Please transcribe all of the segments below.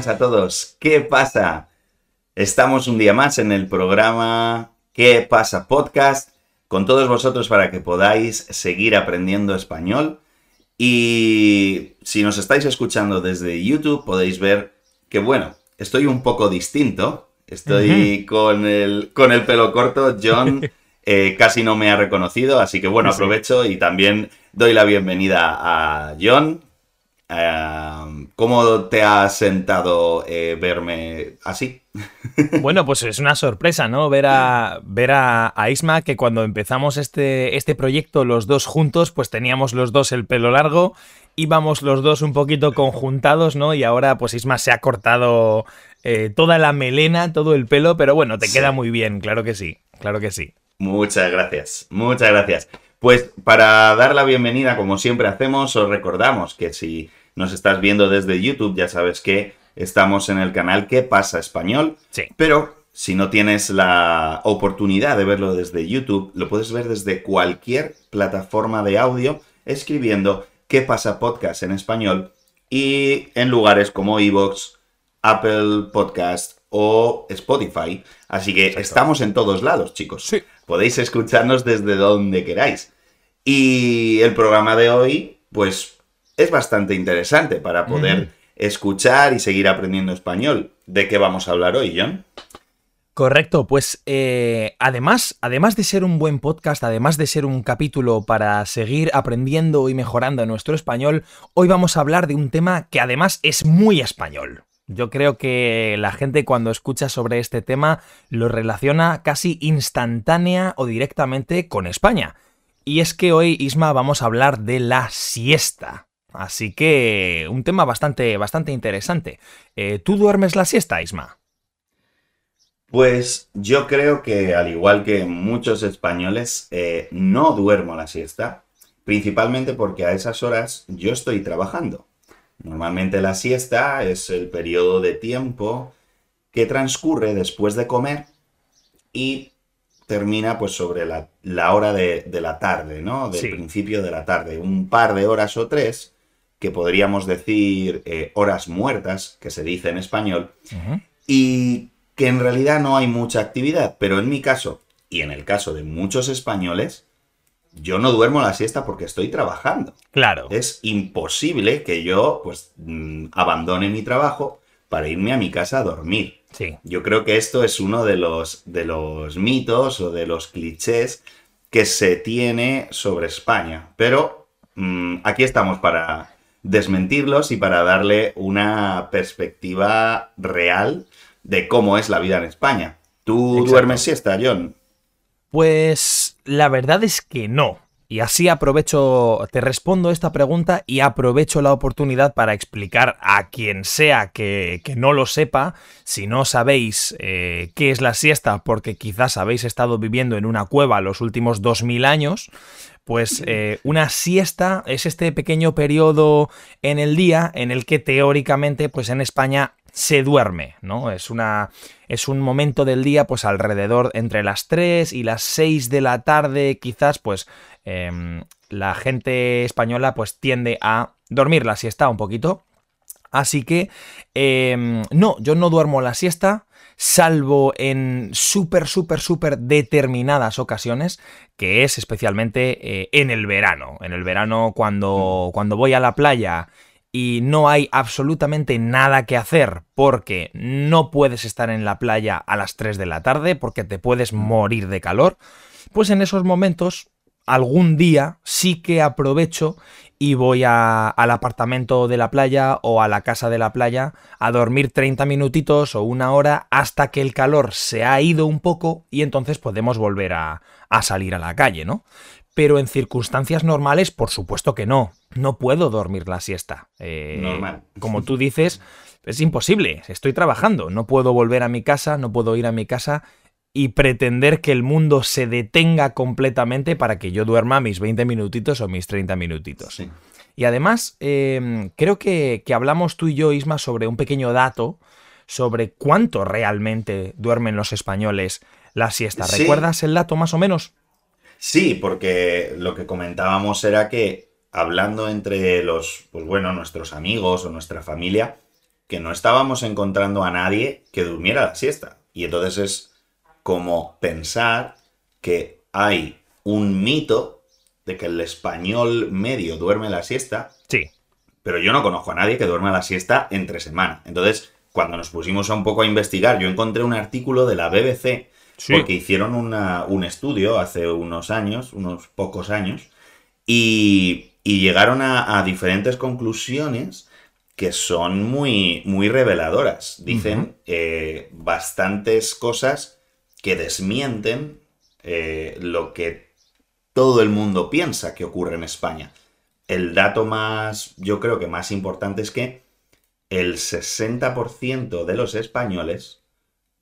buenas a todos. ¿Qué pasa? Estamos un día más en el programa ¿Qué pasa podcast? Con todos vosotros para que podáis seguir aprendiendo español. Y si nos estáis escuchando desde YouTube podéis ver que, bueno, estoy un poco distinto. Estoy con, el, con el pelo corto. John eh, casi no me ha reconocido, así que bueno, aprovecho y también doy la bienvenida a John. Eh, ¿Cómo te ha sentado eh, verme así? Bueno, pues es una sorpresa, ¿no? Ver a, ver a, Isma, que cuando empezamos este, este proyecto los dos juntos, pues teníamos los dos el pelo largo, íbamos los dos un poquito conjuntados, ¿no? Y ahora pues Isma se ha cortado eh, toda la melena, todo el pelo, pero bueno, te queda muy bien, claro que sí, claro que sí. Muchas gracias, muchas gracias. Pues para dar la bienvenida, como siempre hacemos, os recordamos que si nos estás viendo desde YouTube, ya sabes que estamos en el canal ¿Qué pasa español? Sí. Pero si no tienes la oportunidad de verlo desde YouTube, lo puedes ver desde cualquier plataforma de audio escribiendo ¿Qué pasa podcast en español? Y en lugares como Evox, Apple Podcast o Spotify. Así que estamos en todos lados, chicos. Sí. Podéis escucharnos desde donde queráis. Y el programa de hoy, pues es bastante interesante para poder escuchar y seguir aprendiendo español. ¿De qué vamos a hablar hoy, John? Correcto, pues eh, además, además de ser un buen podcast, además de ser un capítulo para seguir aprendiendo y mejorando nuestro español, hoy vamos a hablar de un tema que además es muy español. Yo creo que la gente cuando escucha sobre este tema lo relaciona casi instantánea o directamente con España. Y es que hoy, Isma, vamos a hablar de la siesta. Así que un tema bastante, bastante interesante. Eh, ¿Tú duermes la siesta, Isma? Pues yo creo que al igual que muchos españoles, eh, no duermo la siesta, principalmente porque a esas horas yo estoy trabajando. Normalmente la siesta es el periodo de tiempo que transcurre después de comer y termina pues sobre la, hora de, la tarde, ¿no? Del principio de la tarde. Un par de horas o tres que podríamos decir eh, horas muertas, que se dice en español, y que en realidad no hay mucha actividad, pero en mi caso, y en el caso de muchos españoles, yo no duermo la siesta porque estoy trabajando. Claro. Es imposible que yo, pues, mm, abandone mi trabajo para irme a mi casa a dormir. Sí. Yo creo que esto es uno de los, de los mitos o de los clichés que se tiene sobre España. Pero mm, aquí estamos para desmentirlos y para darle una perspectiva real de cómo es la vida en España. ¿Tú duermes siesta, John? Pues la verdad es que no. Y así aprovecho, te respondo esta pregunta y aprovecho la oportunidad para explicar a quien sea que, no lo sepa, si no sabéis eh, qué es la siesta porque quizás habéis estado viviendo en una cueva los últimos 2000 años, pues eh, una siesta es este pequeño periodo en el día en el que teóricamente, pues en España se duerme, ¿no? Es una es un momento del día pues alrededor entre las 3 y las 6 de la tarde, quizás pues em, la gente española pues tiende a dormir la siesta un poquito. Así que em, no, yo no duermo la siesta, salvo en súper, súper, súper determinadas ocasiones, que es especialmente eh, en el verano. En el verano cuando, mm. cuando voy a la playa y no hay absolutamente nada que hacer porque no puedes estar en la playa a las 3 de la tarde porque te puedes morir de calor, pues en esos momentos algún día sí que aprovecho y voy al apartamento de la playa o a la casa de la playa a dormir 30 minutitos o una hora hasta que el calor se ha ido un poco y entonces podemos volver a, salir a la calle, ¿no? Pero en circunstancias normales, por supuesto que no. No puedo dormir la siesta. Eh, Normal. Como tú dices, es imposible. Estoy trabajando. No puedo volver a mi casa, no puedo ir a mi casa y pretender que el mundo se detenga completamente para que yo duerma mis 20 minutitos o mis 30 minutitos. Y además, em, creo que, hablamos tú y yo, Isma, sobre un pequeño dato sobre cuánto realmente duermen los españoles la siesta. ¿Recuerdas el dato más o menos? Sí, porque lo que comentábamos era que hablando entre los, pues bueno, nuestros amigos o nuestra familia, que no estábamos encontrando a nadie que durmiera la siesta. Y entonces es como pensar que hay un mito de que el español medio duerme la siesta. Sí. Pero yo no conozco a nadie que duerma la siesta entre semana. Entonces, cuando nos pusimos un poco a investigar, yo encontré un artículo de la BBC, porque hicieron un estudio hace unos años, unos pocos años, y, llegaron a, diferentes conclusiones que son muy, muy reveladoras. Dicen eh, bastantes cosas que desmienten eh, lo que todo el mundo piensa que ocurre en España. El dato más, yo creo que más importante es que el 60% de los españoles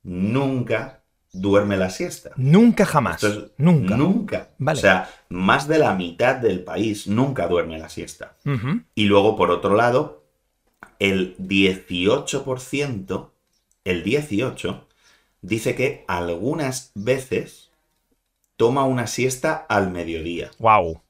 nunca duerme la siesta. Nunca jamás. nunca. Nunca. O sea, más de la mitad del país nunca duerme la siesta. Y luego, por otro lado, el 18%, el 18%, dice que algunas veces toma una siesta al mediodía. Wow.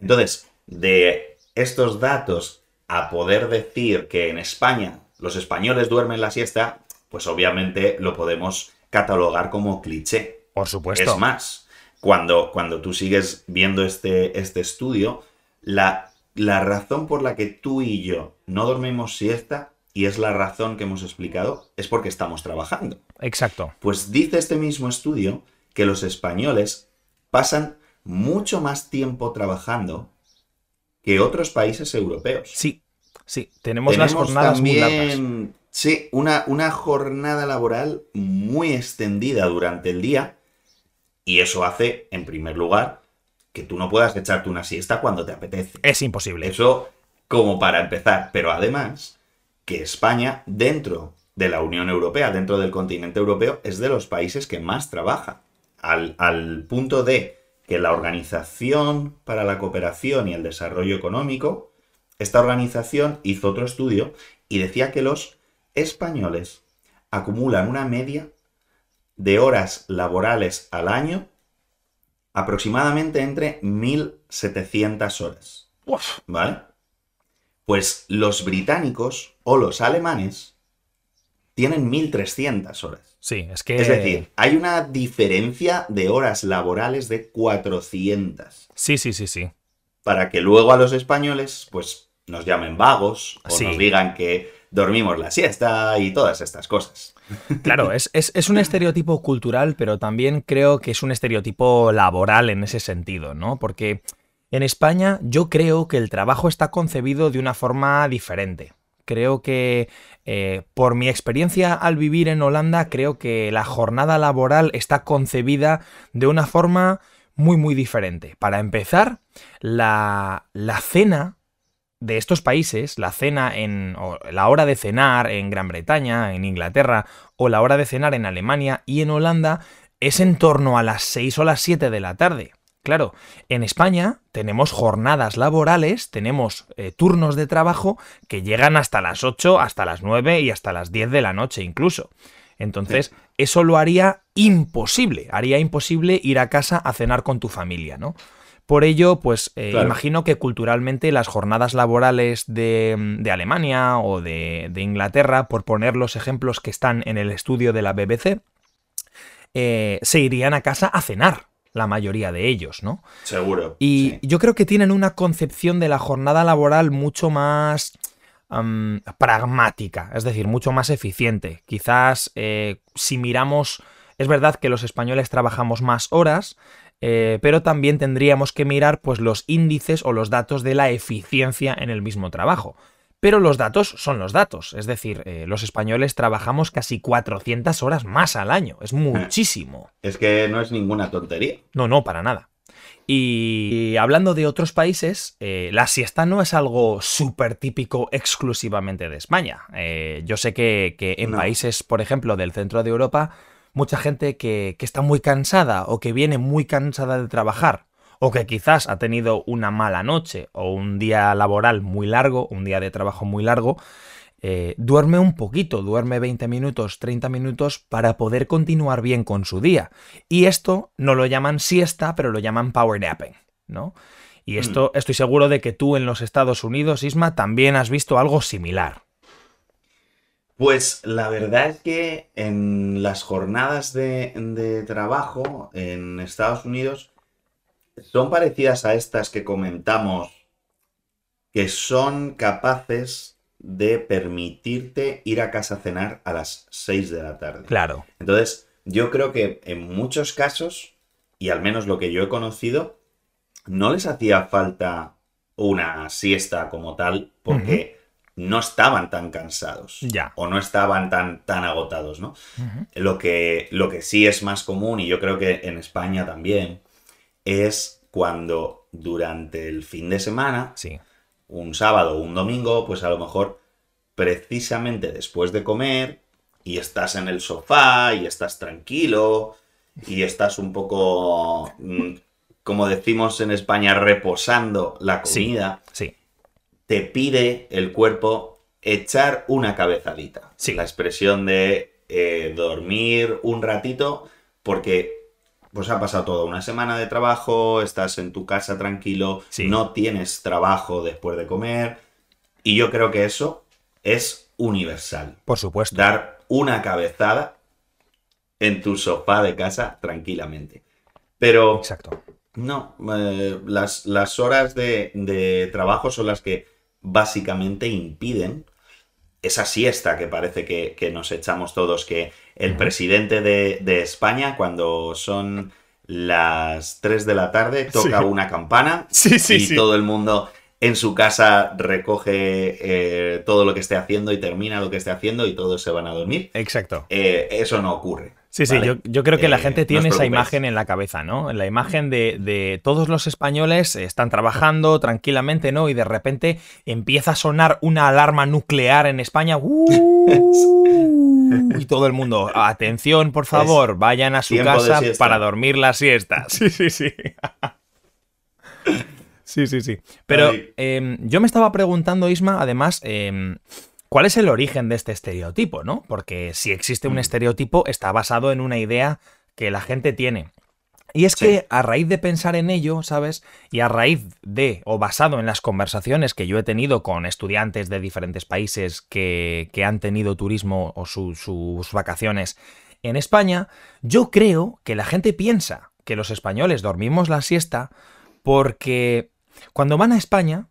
Entonces, de estos datos a poder decir que en España los españoles duermen la siesta, pues obviamente lo podemos catalogar como cliché. Por supuesto. Es más, cuando, cuando tú sigues viendo este, este estudio, la, la razón por la que tú y yo no dormimos siesta y es la razón que hemos explicado, es porque estamos trabajando. Exacto. Pues dice este mismo estudio que los españoles pasan mucho más tiempo trabajando que otros países europeos. Sí, sí, tenemos, las jornadas muy largas. Sí, una, una jornada laboral muy extendida durante el día y eso hace, en primer lugar, que tú no puedas echarte una siesta cuando te apetece. Es imposible. Eso como para empezar, pero además que España, dentro de la Unión Europea, dentro del continente europeo, es de los países que más trabaja. Al, punto de que la Organización para la Cooperación y el Desarrollo Económico, esta organización hizo otro estudio y decía que los españoles acumulan una media de horas laborales al año aproximadamente entre 1.700 horas. ¿Vale? Pues los británicos o los alemanes tienen 1300 horas. Sí, es que... Es decir, hay una diferencia de horas laborales de 400. Sí, sí, sí, sí. Para que luego a los españoles, pues, nos llamen vagos o nos digan que dormimos la siesta y todas estas cosas. Claro, es, es, un estereotipo cultural, pero también creo que es un estereotipo laboral en ese sentido, ¿no? Porque en España yo creo que el trabajo está concebido de una forma diferente. Creo que eh, por mi experiencia al vivir en Holanda, creo que la jornada laboral está concebida de una forma muy muy diferente. Para empezar, la, la cena de estos países, la cena en la hora de cenar en Gran Bretaña, en Inglaterra, o la hora de cenar en Alemania y en Holanda, es en torno a las 6 o las 7 de la tarde. Claro, en España tenemos jornadas laborales, tenemos eh, turnos de trabajo que llegan hasta las 8, hasta las 9 y hasta las 10 de la noche incluso. Entonces, eso lo haría imposible, haría imposible ir a casa a cenar con tu familia, ¿no? Por ello, pues eh, imagino que culturalmente las jornadas laborales de, Alemania o de, Inglaterra, por poner los ejemplos que están en el estudio de la BBC, eh, se irían a casa a cenar la mayoría de ellos, ¿no? Seguro. Y yo creo que tienen una concepción de la jornada laboral mucho más pragmática, es decir, mucho más eficiente. Quizás eh, si miramos, es verdad que los españoles trabajamos más horas, eh, pero también tendríamos que mirar pues, los índices o los datos de la eficiencia en el mismo trabajo. Pero los datos son los datos, es decir, eh, los españoles trabajamos casi 400 horas más al año, es muchísimo. Es que no es ninguna tontería. No, no, para nada. Y hablando de otros países, eh, la siesta no es algo súper típico exclusivamente de España. Eh, yo sé que, en países, por ejemplo, del centro de Europa, mucha gente que, que está muy cansada o que viene muy cansada de trabajar o que quizás ha tenido una mala noche o un día laboral muy largo, un día de trabajo muy largo, eh, duerme un poquito, duerme 20 minutos, 30 minutos para poder continuar bien con su día. Y esto no lo llaman siesta, pero lo llaman power napping, ¿no? Y esto mm. estoy seguro de que tú en los Estados Unidos, Isma, también has visto algo similar. Pues la verdad es que en las jornadas de, de trabajo en Estados Unidos son parecidas a estas que comentamos, que son capaces de permitirte ir a casa a cenar a las 6 de la tarde. Claro. Entonces, yo creo que en muchos casos, y al menos lo que yo he conocido, no les hacía falta una siesta como tal, porque no estaban tan cansados. Ya. O no estaban tan, tan agotados, ¿no? lo, que, lo que sí es más común, y yo creo que en España también, es cuando durante el fin de semana, Sí. un sábado o un domingo, pues a lo mejor precisamente después de comer y estás en el sofá y estás tranquilo y estás un poco, mm, como decimos en España, reposando la Sí. comida, Sí. Te pide el cuerpo echar una cabezadita. Sí. La expresión de eh, dormir un ratito porque pues ha pasado toda una semana de trabajo, estás en tu casa tranquilo, Sí. no tienes trabajo después de comer y yo creo que eso es universal. Por supuesto. Dar una cabezada en tu sofá de casa tranquilamente. Pero Exacto. no, eh, las, las horas de, de trabajo son las que básicamente impiden esa siesta que parece que, que nos echamos todos, que el presidente de, de España, cuando son las 3 de la tarde, toca Sí. una campana Sí, sí, y todo el mundo en su casa recoge eh, todo lo que esté haciendo y termina lo que esté haciendo y todos se van a dormir. Exacto. Eh, eso no ocurre. Sí, sí, ¿vale? yo, yo creo que la Eh, gente no tiene esa imagen en la cabeza, ¿no? La imagen de, de todos los españoles están trabajando tranquilamente, ¿no? Y de repente empieza a sonar una alarma nuclear en España. ¡Uh! Y todo el mundo, atención, por favor, vayan a su casa para dormir la siesta. Sí, sí, sí. Sí, sí, sí. Pero em, yo me estaba preguntando, Isma, además, em, ¿cuál es el origen de este estereotipo, no? Porque si existe un Mm. estereotipo, está basado en una idea que la gente tiene. Y es Sí. que a raíz de pensar en ello, ¿sabes? Y a raíz de, o basado en las conversaciones que yo he tenido con estudiantes de diferentes países que, que han tenido turismo o su- sus vacaciones en España, yo creo que la gente piensa que los españoles dormimos la siesta porque cuando van a España,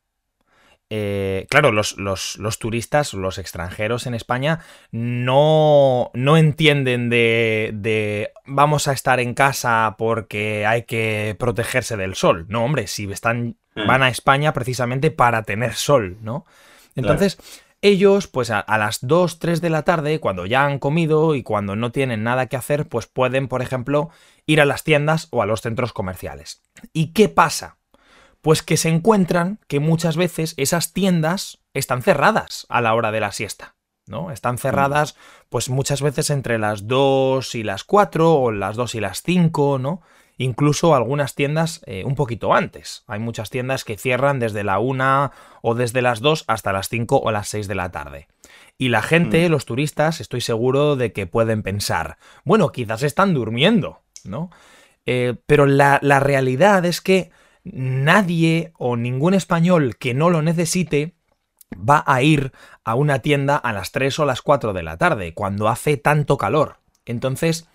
eh, claro, los, los- los turistas, los extranjeros en España, no, no entienden de, de vamos a estar en casa porque hay que protegerse del sol. No, hombre, si están, Mm. van a España precisamente para tener sol, ¿no? Entonces, ellos, pues a, a las 2, 3 de la tarde, cuando ya han comido y cuando no tienen nada que hacer, pues pueden, por ejemplo, ir a las tiendas o a los centros comerciales. ¿Y qué pasa? Pues que se encuentran que muchas veces esas tiendas están cerradas a la hora de la siesta, ¿no? Están cerradas pues muchas veces entre las 2 y las 4 o las 2 y las 5, ¿no? Incluso algunas tiendas eh, un poquito antes. Hay muchas tiendas que cierran desde la 1 o desde las 2 hasta las 5 o las 6 de la tarde. Y la gente, los turistas, estoy seguro de que pueden pensar, bueno, quizás están durmiendo, ¿no? Eh, pero la, la realidad es que nadie o ningún español que no lo necesite va a ir a una tienda a las 3 o las 4 de la tarde, cuando hace tanto calor. Entonces,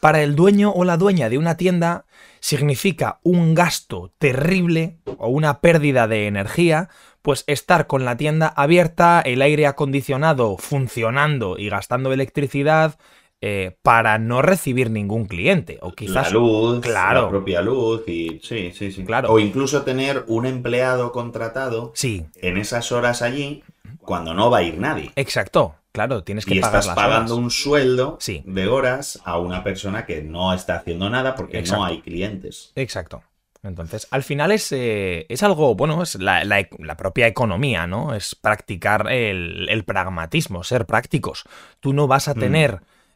para el dueño o la dueña de una tienda significa un gasto terrible o una pérdida de energía, pues estar con la tienda abierta, el aire acondicionado funcionando y gastando electricidad eh, para no recibir ningún cliente. O quizás la luz, claro. la propia luz y sí, sí, sí. Claro. O incluso tener un empleado contratado Sí, en esas horas allí cuando no va a ir nadie. exacto. Claro, tienes que Y pagar estás las pagando horas. un sueldo Sí. de horas a una persona que no está haciendo nada porque Exacto. no hay clientes. Exacto. Entonces, al final es, eh, es algo, bueno, es la, la ec- la propia economía, ¿no? Es practicar el, el pragmatismo, ser prácticos. Tú no vas a Mm.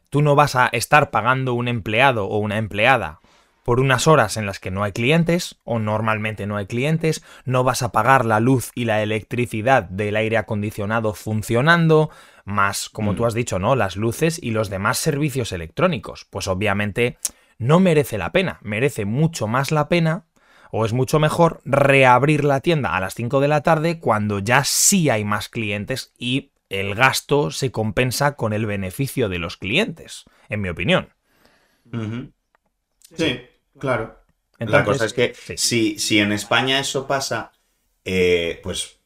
Tú no vas a estar pagando un empleado o una empleada por unas horas en las que no hay clientes, o normalmente no hay clientes, no vas a pagar la luz y la electricidad del aire acondicionado funcionando, más, como Mm. tú has dicho, ¿no? Las luces y los demás servicios electrónicos. Pues obviamente no merece la pena, merece mucho más la pena o es mucho mejor reabrir la tienda a las 5 de la tarde cuando ya sí hay más clientes y el gasto se compensa con el beneficio de los clientes, en mi opinión. Sí, claro. la cosa es que si, si, en España eso pasa, eh, pues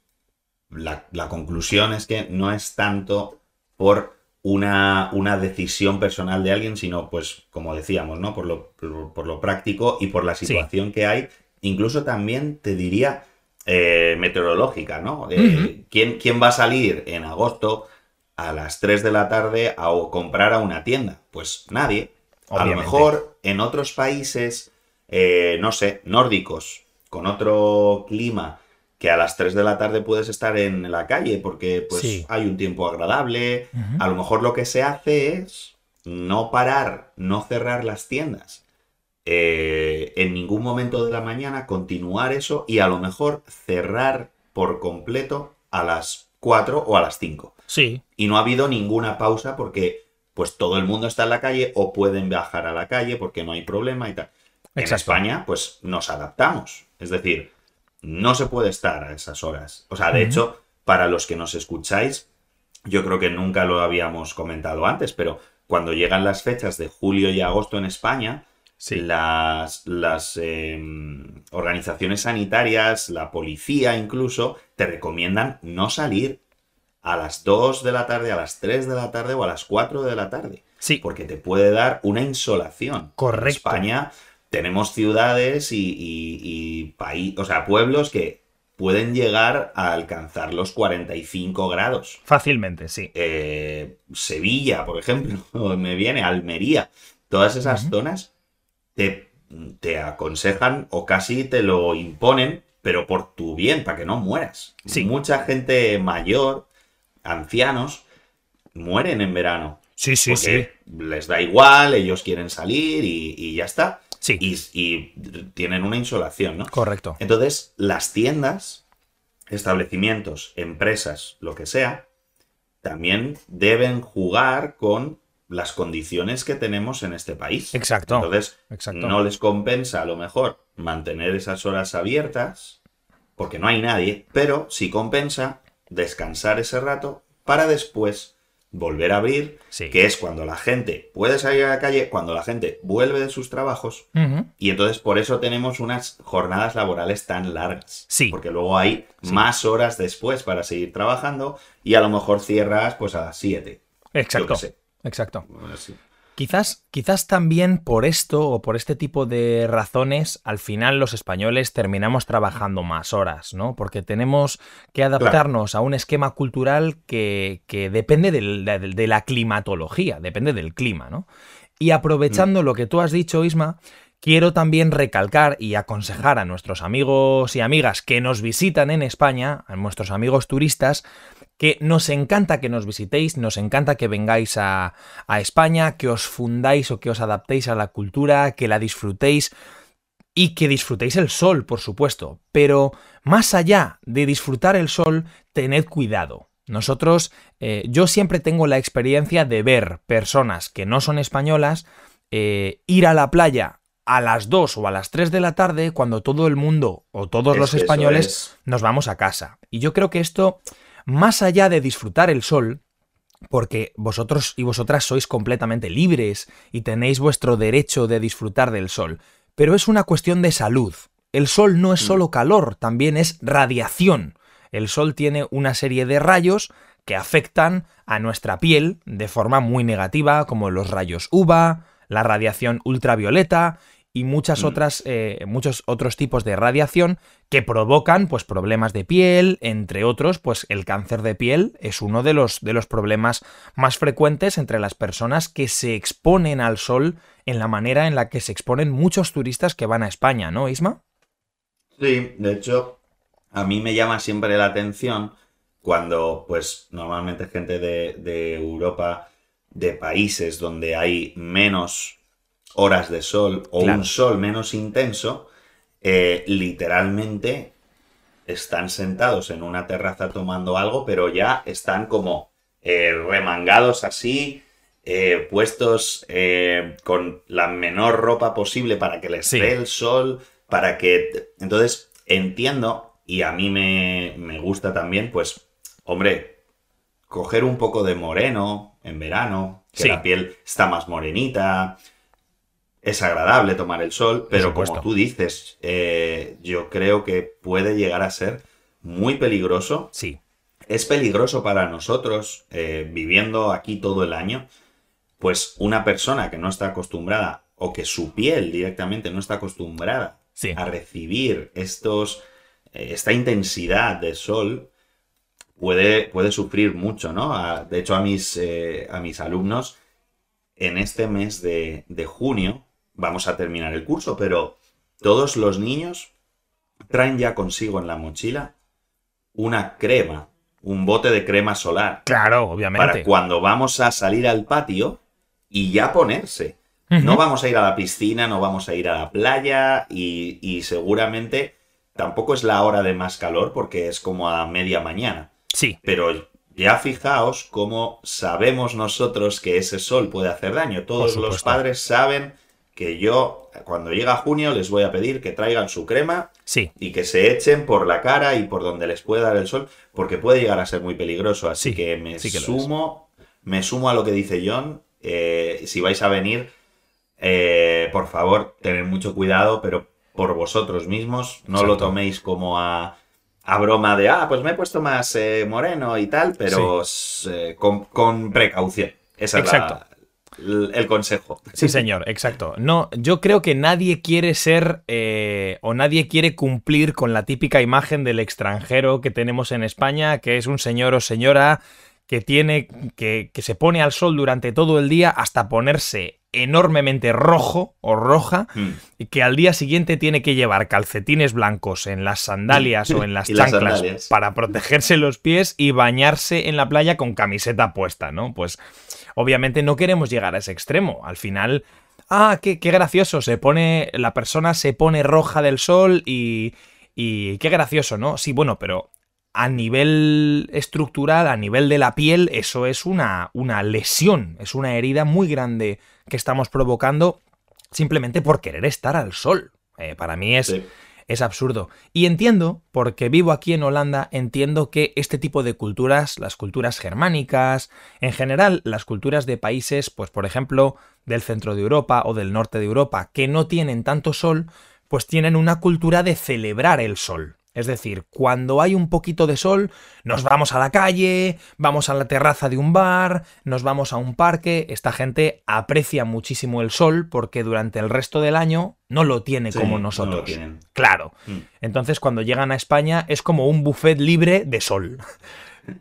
la, conclusión es que no es tanto por una, una, decisión personal de alguien, sino pues, como decíamos, ¿no? Por lo, por, lo práctico y por la situación que hay. Incluso también te diría eh, meteorológica, ¿no? ¿quién, ¿quién, va a salir en agosto a las 3 de la tarde a comprar a una tienda? Pues nadie. A lo mejor en otros países, eh, no sé, nórdicos, con otro clima, que a las 3 de la tarde puedes estar en la calle porque pues hay un tiempo agradable. A lo mejor lo que se hace es no parar, no cerrar las tiendas. Eh, en ningún momento de la mañana continuar eso y a lo mejor cerrar por completo a las 4 o a las 5. Sí. Y no ha habido ninguna pausa porque pues todo el mundo está en la calle o pueden viajar a la calle porque no hay problema y tal. En España, pues nos adaptamos. Es decir, no se puede estar a esas horas. O sea, de hecho, para los que nos escucháis, yo creo que nunca lo habíamos comentado antes, pero cuando llegan las fechas de julio y agosto en España, las, las em, organizaciones sanitarias, la policía incluso, te recomiendan no salir a las 2 de la tarde, a las 3 de la tarde o a las 4 de la tarde. Sí. Porque te puede dar una insolación. Correcto. En España tenemos ciudades y, país, o sea, pueblos que pueden llegar a alcanzar los 45 grados. Fácilmente, sí. Eh, Sevilla, por ejemplo, me viene, Almería. Todas esas zonas te, te, aconsejan o casi te lo imponen, pero por tu bien, para que no mueras. Sí. Mucha gente mayor ancianos mueren en verano. Sí, sí, sí. Les da igual, ellos quieren salir y, ya está. Sí. Y, tienen una insolación, ¿no? Correcto. Entonces, las tiendas, establecimientos, empresas, lo que sea, también deben jugar con las condiciones que tenemos en este país. Exacto. Entonces, no les compensa a lo mejor mantener esas horas abiertas, porque no hay nadie, pero sí compensa descansar ese rato para después volver a abrir, que es cuando la gente puede salir a la calle, cuando la gente vuelve de sus trabajos, y entonces por eso tenemos unas jornadas laborales tan largas. Sí. Porque luego hay más horas después para seguir trabajando y a lo mejor cierras pues a las 7. Exacto. Exacto. Quizás, quizás también por esto o por este tipo de razones, al final los españoles terminamos trabajando más horas, ¿no? Porque tenemos que adaptarnos a un esquema cultural que, depende de la climatología, depende del clima, ¿no? Y aprovechando mm. lo que tú has dicho, Isma, quiero también recalcar y aconsejar a nuestros amigos y amigas que nos visitan en España, a nuestros amigos turistas, que nos encanta que nos visitéis, nos encanta que vengáis a, España, que os fundáis o que os adaptéis a la cultura, que la disfrutéis y que disfrutéis el sol, por supuesto. Pero más allá de disfrutar el sol, tened cuidado. Nosotros, eh, yo siempre tengo la experiencia de ver personas que no son españolas eh, ir a la playa a las 2 o a las 3 de la tarde cuando todo el mundo o todos los españoles nos vamos a casa. Y yo creo que esto más allá de disfrutar el sol, porque vosotros y vosotras sois completamente libres y tenéis vuestro derecho de disfrutar del sol, pero es una cuestión de salud. El sol no es mm. solo calor, también es radiación. El sol tiene una serie de rayos que afectan a nuestra piel de forma muy negativa, como los rayos UVA, la radiación ultravioleta y muchas mm. otras, eh, muchos otros tipos de radiación que provocan pues, problemas de piel, entre otros, pues el cáncer de piel es uno de los, de los problemas más frecuentes entre las personas que se exponen al sol en la manera en la que se exponen muchos turistas que van a España, ¿no, Isma? Sí, de hecho, a mí me llama siempre la atención cuando, pues, normalmente gente de, de Europa, de países donde hay menos horas de sol o un sol menos intenso, eh, literalmente están sentados en una terraza tomando algo, pero ya están como eh, remangados así, eh, puestos con la menor ropa posible para que les dé el sol, para que... Entonces, entiendo, y a mí me, me gusta también, pues, hombre, coger un poco de moreno en verano, que Sí. la piel está más morenita, es agradable tomar el sol, pero como tú dices, eh, yo creo que puede llegar a ser muy peligroso Sí, es peligroso para nosotros, eh, viviendo aquí todo el año, pues una persona que no está acostumbrada o que su piel directamente no está acostumbrada sí. a recibir estos, eh, esta intensidad de sol, puede, puede sufrir mucho, ¿no? A- de hecho, a mis, a mis alumnos, en este mes de, de junio, vamos a terminar el curso, pero todos los niños traen ya consigo en la mochila una crema, un bote de crema solar, Claro, para obviamente. cuando vamos a salir al patio y ya ponerse. No vamos a ir a la piscina, no vamos a ir a la playa y, y seguramente tampoco es la hora de más calor porque es como a media mañana. Sí, Pero ya fijaos cómo sabemos nosotros que ese sol puede hacer daño. Todos los padres saben que yo, cuando llega junio, les voy a pedir que traigan su crema sí. y que se echen por la cara y por donde les puede dar el sol, porque puede llegar a ser muy peligroso. Así Sí, que me sí que lo sumo, me sumo a lo que dice John. Eh, si vais a venir, eh, por favor, tened mucho cuidado, pero por vosotros mismos, no lo toméis como a, a broma de, ah, pues me he puesto más eh, moreno y tal, pero eh, con, con precaución. Ese es la- Exacto. El, consejo. Sí, señor, exacto. No, yo creo que nadie quiere ser eh, o nadie quiere cumplir con la típica imagen del extranjero que tenemos en España, que es un señor o señora que tiene que, que se pone al sol durante todo el día hasta ponerse enormemente rojo o roja Mm. y que al día siguiente tiene que llevar calcetines blancos en las sandalias o en las chanclas para protegerse los pies y bañarse en la playa con camiseta puesta, ¿no? Pues obviamente no queremos llegar a ese extremo. Al final, ah, qué, qué gracioso, se pone, la persona se pone roja del sol y, y qué gracioso, ¿no? Sí, bueno, pero a nivel estructural, a nivel de la piel, eso es una, una lesión, es una herida muy grande que estamos provocando simplemente por querer estar al sol. Eh, para mí es. Es absurdo. Y entiendo, porque vivo aquí en Holanda, entiendo que este tipo de culturas, las culturas germánicas, en general las culturas de países, pues por ejemplo, del centro de Europa o del norte de Europa, que no tienen tanto sol, pues tienen una cultura de celebrar el sol. Es decir, cuando hay un poquito de sol, nos vamos a la calle, vamos a la terraza de un bar, nos vamos a un parque. Esta gente aprecia muchísimo el sol porque durante el resto del año no lo tiene Sí, como no lo nosotros. Claro. Mm. Entonces, cuando llegan a España es como un buffet libre de sol.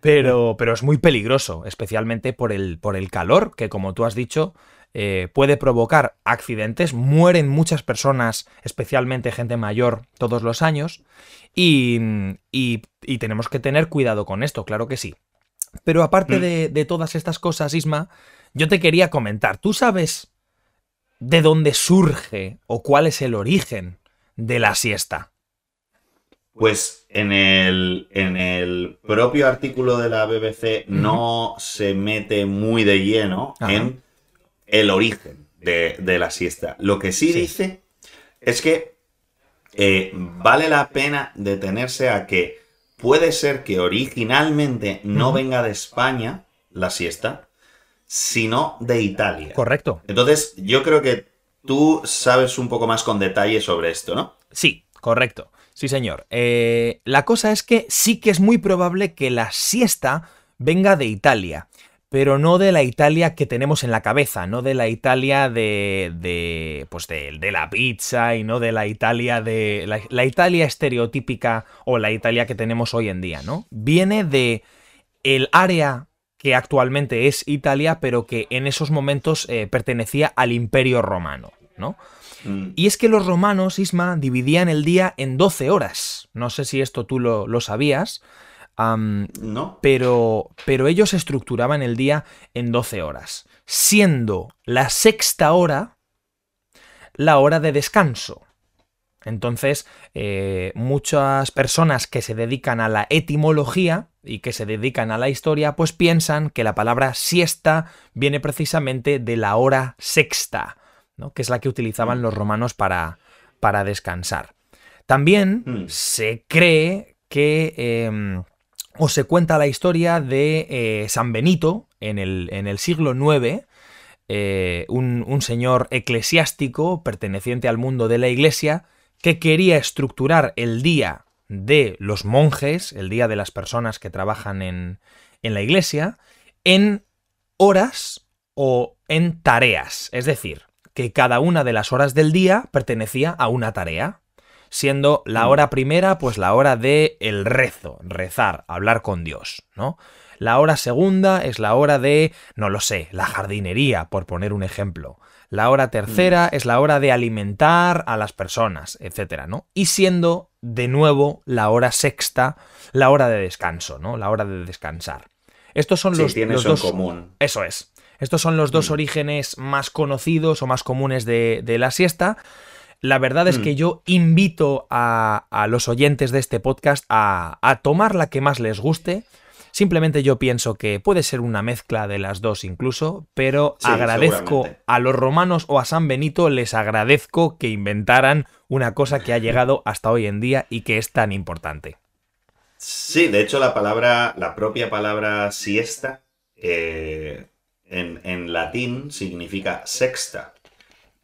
Pero, pero es muy peligroso, especialmente por el, por el calor, que como tú has dicho, eh, puede provocar accidentes. Mueren muchas personas, especialmente gente mayor, todos los años. Y, y- y tenemos que tener cuidado con esto, claro que sí. Pero aparte Mm. de, de todas estas cosas, Isma, yo te quería comentar, ¿tú sabes de dónde surge o cuál es el origen de la siesta? Pues en el, en el propio artículo de la BBC no se mete muy de lleno Ajá. en el origen de, de la siesta. Lo que sí, Sí. dice es que eh, vale la pena detenerse a que puede ser que originalmente no venga de España la siesta, sino de Italia. Correcto. Entonces, yo creo que tú sabes un poco más con detalle sobre esto, ¿no? Sí, correcto. Sí, señor. Eh, la cosa es que sí que es muy probable que la siesta venga de Italia, pero no de la Italia que tenemos en la cabeza, no de la Italia de, de pues de, de la pizza y no de la Italia de la, la Italia estereotípica o la Italia que tenemos hoy en día, ¿no? Viene de el área que actualmente es Italia, pero que en esos momentos eh, pertenecía al Imperio Romano, ¿no? Mm. Y es que los romanos, Isma, dividían el día en 12 horas. No sé si esto tú lo, lo sabías, ¿No? pero, pero ellos estructuraban el día en 12 horas, siendo la sexta hora la hora de descanso. Entonces, eh, muchas personas que se dedican a la etimología y que se dedican a la historia, pues piensan que la palabra siesta viene precisamente de la hora sexta, ¿no? que es la que utilizaban los romanos para, para descansar. También Mm. se cree que em, o se cuenta la historia de eh, San Benito en el, en el siglo IX, eh, un, un, señor eclesiástico perteneciente al mundo de la iglesia que quería estructurar el día de los monjes, el día de las personas que trabajan en, en la iglesia, en horas o en tareas. Es decir, que cada una de las horas del día pertenecía a una tarea siendo la mm. hora primera, pues la hora de el rezo, rezar, hablar con Dios, ¿no? La hora segunda es la hora de, no lo sé, la jardinería, por poner un ejemplo. La hora tercera mm. es la hora de alimentar a las personas, etcétera, ¿no? Y siendo de nuevo la hora sexta, la hora de descanso, ¿no? La hora de descansar. Estos son los, dos. común. Eso es. Estos son los dos mm. orígenes más conocidos o más comunes de, de la siesta. La verdad es que mm. yo invito a, los oyentes de este podcast a, tomar la que más les guste. Simplemente yo pienso que puede ser una mezcla de las dos incluso, pero agradezco a los romanos o a San Benito, les agradezco que inventaran una cosa que ha llegado hasta hoy en día y que es tan importante. Sí, de hecho la palabra, la propia palabra siesta eh, en, en latín significa sexta.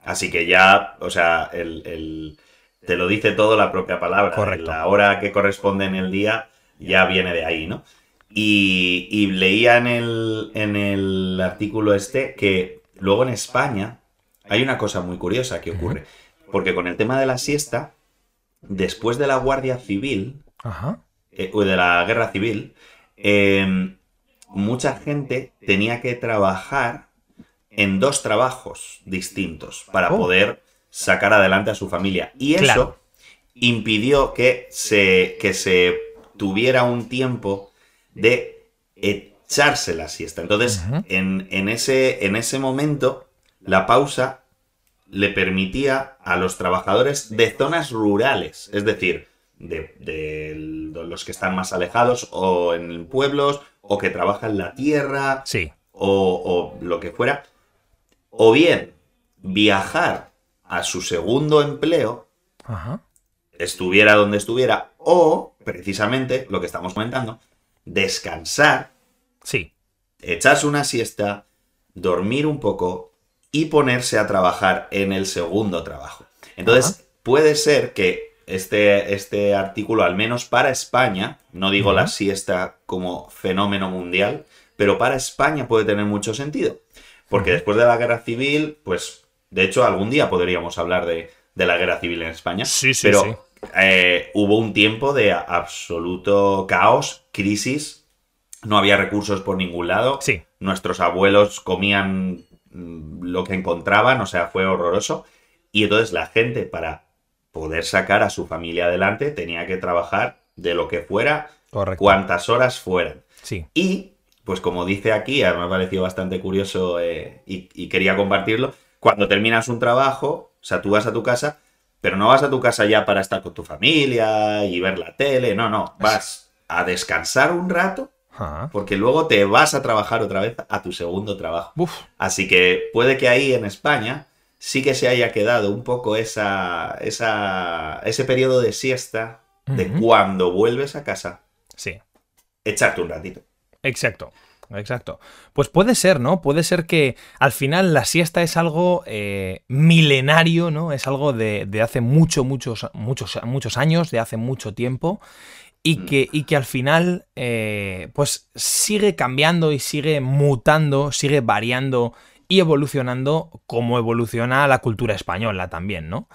Así que ya, o sea, el, te lo dice todo la propia palabra. Correcto. La hora que corresponde en el día ya viene de ahí, ¿no? Y, leía en el, en el artículo este que luego en España hay una cosa muy curiosa que ocurre. Porque con el tema de la siesta, después de la Guardia Civil, eh, o de la Guerra Civil, em, mucha gente tenía que trabajar en dos trabajos distintos para oh. poder sacar adelante a su familia. Y eso impidió que se, que se tuviera un tiempo de echarse la siesta. Entonces, en, ese, en ese momento, la pausa le permitía a los trabajadores de zonas rurales, es decir, de, los que están más alejados o en pueblos o que trabajan la tierra sí. o, o lo que fuera, o bien viajar a su segundo empleo, estuviera donde estuviera, o precisamente lo que estamos comentando, descansar, sí. echarse una siesta, dormir un poco y ponerse a trabajar en el segundo trabajo. Entonces, puede ser que este, este, artículo, al menos para España, no digo la siesta como fenómeno mundial, pero para España puede tener mucho sentido. Porque después de la guerra civil, pues, de hecho, algún día podríamos hablar de, la guerra civil en España. Sí, sí, pero, sí. Eh, hubo un tiempo de absoluto caos, crisis, no había recursos por ningún lado. Sí. Nuestros abuelos comían mm, lo que encontraban, o sea, fue horroroso. Y entonces la gente, para poder sacar a su familia adelante, tenía que trabajar de lo que fuera, cuantas horas fueran. Sí. Y pues como dice aquí, me ha parecido bastante curioso eh, y, quería compartirlo, cuando terminas un trabajo, o sea, tú vas a tu casa, pero no vas a tu casa ya para estar con tu familia y ver la tele, no, no, vas a descansar un rato, porque luego te vas a trabajar otra vez a tu segundo trabajo. Así que puede que ahí en España sí que se haya quedado un poco esa, esa ese periodo de siesta de cuando vuelves a casa. Sí. Echarte un ratito. Exacto. Exacto. Pues puede ser, ¿no? Puede ser que al final la siesta es algo eh, milenario, ¿no? Es algo de, hace mucho, muchos, muchos, muchos años, de hace mucho tiempo. Y mm. que, y que al final, eh, pues sigue cambiando y sigue mutando, sigue variando y evolucionando como evoluciona la cultura española también, ¿no?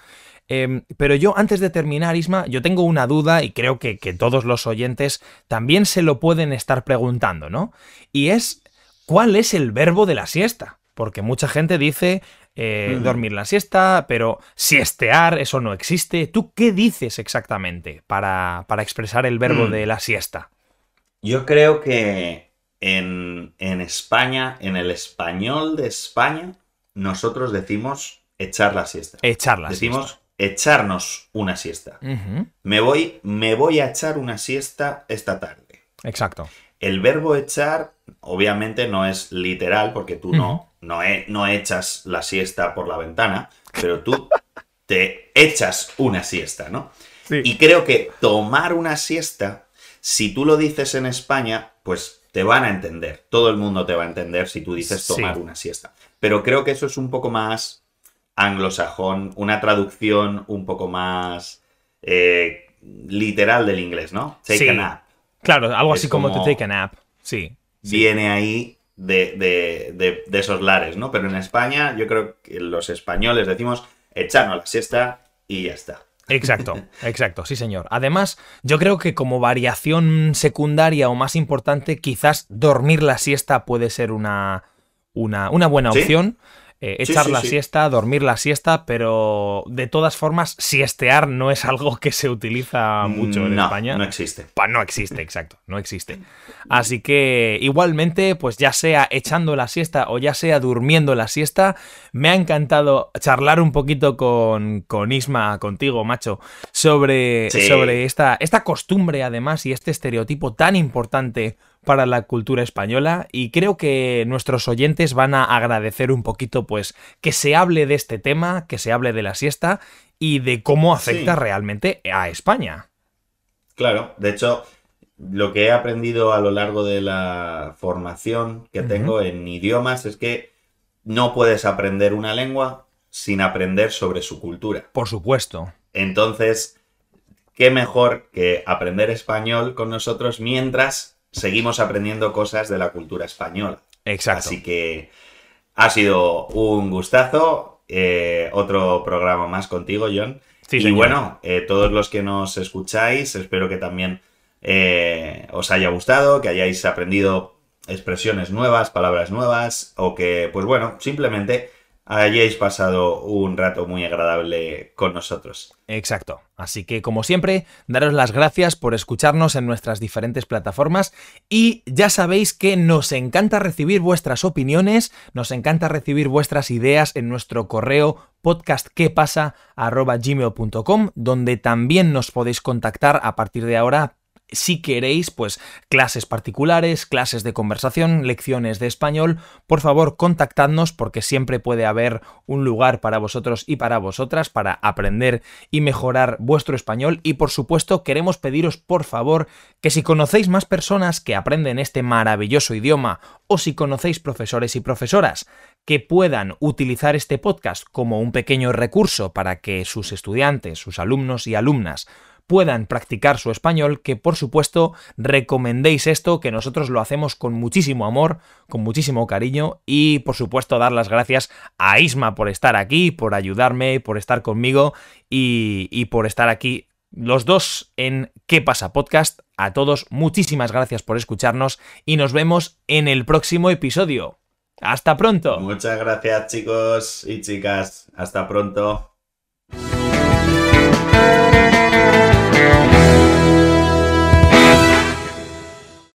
Em, pero yo, antes de terminar, Isma, yo tengo una duda y creo que, todos los oyentes también se lo pueden estar preguntando, ¿no? Y es, ¿cuál es el verbo de la siesta? Porque mucha gente dice eh, dormir la siesta, pero siestear, eso no existe. ¿Tú qué dices exactamente para, expresar el verbo mm. de la siesta? Yo creo que en, España, en el español de España, nosotros decimos echar la siesta. Echar la decimos, echarnos una siesta. me, voy, me voy a echar una siesta esta tarde. Exacto. El verbo echar, obviamente, no es literal, porque tú no, no, no echas la siesta por la ventana, pero tú te echas una siesta, ¿no? Y creo que tomar una siesta Si tú lo dices en España, pues te van a entender. Todo el mundo te va a entender si tú dices tomar una siesta. Pero creo que eso es un poco más anglosajón, una traducción un poco más eh, literal del inglés, ¿no? Take a nap. Claro, algo así como, to take a nap. Sí. Viene ahí de, esos lares, ¿no? Pero en España, yo creo que los españoles decimos echarnos la siesta y ya está. Exacto, exacto, sí señor. Además, yo creo que como variación secundaria o más importante, quizás dormir la siesta puede ser una, una, buena opción. Eh, echar la siesta, dormir la siesta, pero de todas formas, siestear no es algo que se utiliza mucho en España. No existe. no existe, exacto, no existe. Así que igualmente, pues ya sea echando la siesta o ya sea durmiendo la siesta, me ha encantado charlar un poquito con, con Isma, contigo, macho, sobre, sobre esta, esta costumbre además y este estereotipo tan importante para la cultura española y creo que nuestros oyentes van a agradecer un poquito pues que se hable de este tema, que se hable de la siesta y de cómo afecta realmente a España. Claro, de hecho, lo que he aprendido a lo largo de la formación que tengo en idiomas es que no puedes aprender una lengua sin aprender sobre su cultura. Por supuesto. Entonces, qué mejor que aprender español con nosotros mientras seguimos aprendiendo cosas de la cultura española. Exacto. Así que ha sido un gustazo. Eh, otro programa más contigo, John. y bueno, eh, todos los que nos escucháis, espero que también eh, os haya gustado, que hayáis aprendido expresiones nuevas, palabras nuevas, o que, pues bueno, simplemente hayáis pasado un rato muy agradable con nosotros. Exacto. Así que, como siempre, daros las gracias por escucharnos en nuestras diferentes plataformas y ya sabéis que nos encanta recibir vuestras opiniones, nos encanta recibir vuestras ideas en nuestro correo podcastquepasa.gmail.com donde también nos podéis contactar a partir de ahora si queréis, pues clases particulares, clases de conversación, lecciones de español, por favor contactadnos porque siempre puede haber un lugar para vosotros y para vosotras para aprender y mejorar vuestro español. Y por supuesto queremos pediros por favor que si conocéis más personas que aprenden este maravilloso idioma o si conocéis profesores y profesoras que puedan utilizar este podcast como un pequeño recurso para que sus estudiantes, sus alumnos y alumnas puedan practicar su español, que por supuesto recomendéis esto, que nosotros lo hacemos con muchísimo amor, con muchísimo cariño y por supuesto dar las gracias a Isma por estar aquí, por ayudarme, por estar conmigo y, por estar aquí los dos en ¿Qué pasa podcast? A todos muchísimas gracias por escucharnos y nos vemos en el próximo episodio. Hasta pronto. Muchas gracias chicos y chicas. Hasta pronto.